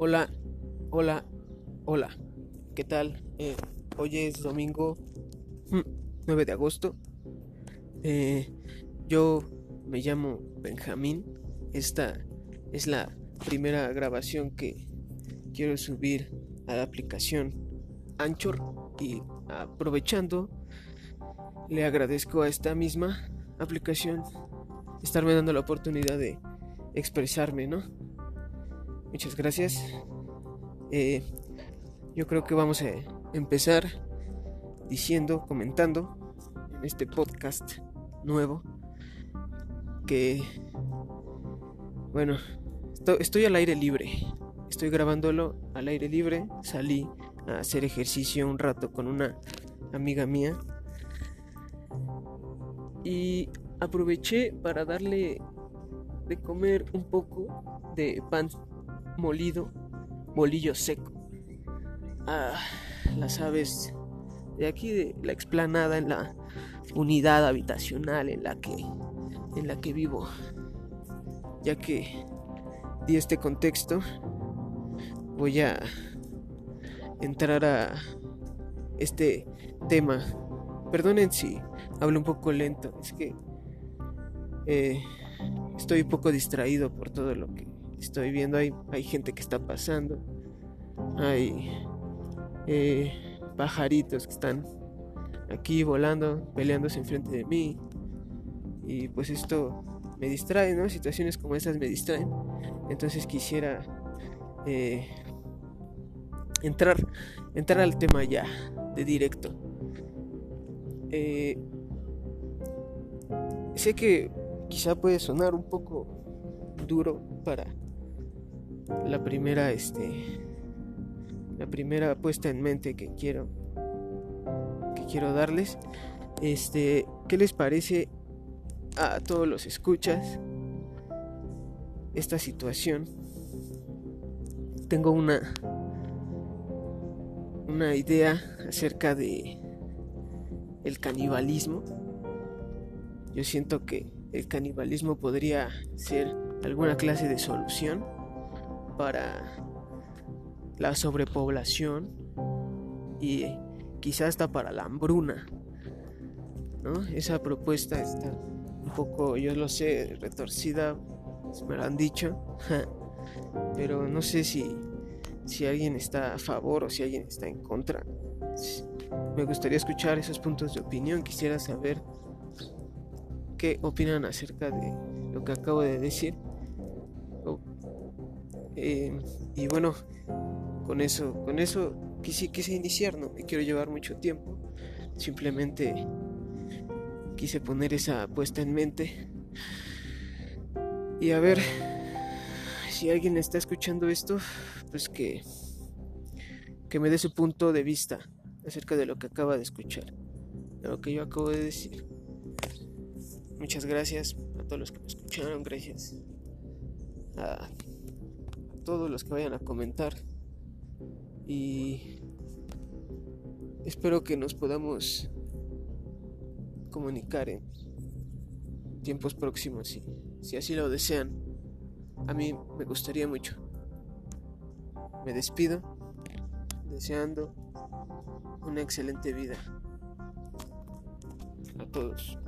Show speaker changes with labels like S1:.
S1: Hola, hola, hola. ¿Qué tal? Eh, hoy es domingo 9 mm, de agosto. Eh, yo me llamo Benjamín. Esta es la primera grabación que quiero subir a la aplicación Anchor y aprovechando le agradezco a esta misma aplicación estarme dando la oportunidad de expresarme, ¿no? Muchas gracias. Eh, yo creo que vamos a empezar diciendo, comentando en este podcast nuevo que, bueno, estoy al aire libre. Estoy grabándolo al aire libre. Salí a hacer ejercicio un rato con una amiga mía. Y aproveché para darle de comer un poco de pan molido, bolillo seco. Ah, las aves de aquí de la explanada en la unidad habitacional en la que en la que vivo. Ya que di este contexto, voy a entrar a este tema. Perdonen si hablo un poco lento, es que eh, estoy un poco distraído por todo lo que estoy viendo. Hay, hay gente que está pasando. Hay eh, pajaritos que están aquí volando, peleándose enfrente de mí. Y pues esto me distrae, ¿no? Situaciones como esas me distraen. Entonces quisiera eh, entrar, entrar al tema ya, de directo. Eh, sé que quizá puede sonar un poco duro para la primera este la primera puesta en mente que quiero que quiero darles este qué les parece a todos los escuchas esta situación tengo una una idea acerca de el canibalismo. Yo siento que el canibalismo podría ser alguna clase de solución para la sobrepoblación y quizás hasta para la hambruna. ¿no? Esa propuesta está un poco, yo lo sé, retorcida, me lo han dicho, pero no sé si, si alguien está a favor o si alguien está en contra. Me gustaría escuchar esos puntos de opinión, quisiera saber qué opinan acerca de lo que acabo de decir. Eh, y bueno, con eso, con eso quise, quise iniciar, no me quiero llevar mucho tiempo. Simplemente quise poner esa puesta en mente. Y a ver, si alguien está escuchando esto, pues que, que me dé su punto de vista acerca de lo que acaba de escuchar, de lo que yo acabo de decir. Muchas gracias a todos los que me escucharon, gracias todos los que vayan a comentar y espero que nos podamos comunicar en tiempos próximos si, si así lo desean. A mí me gustaría mucho. Me despido deseando una excelente vida a todos.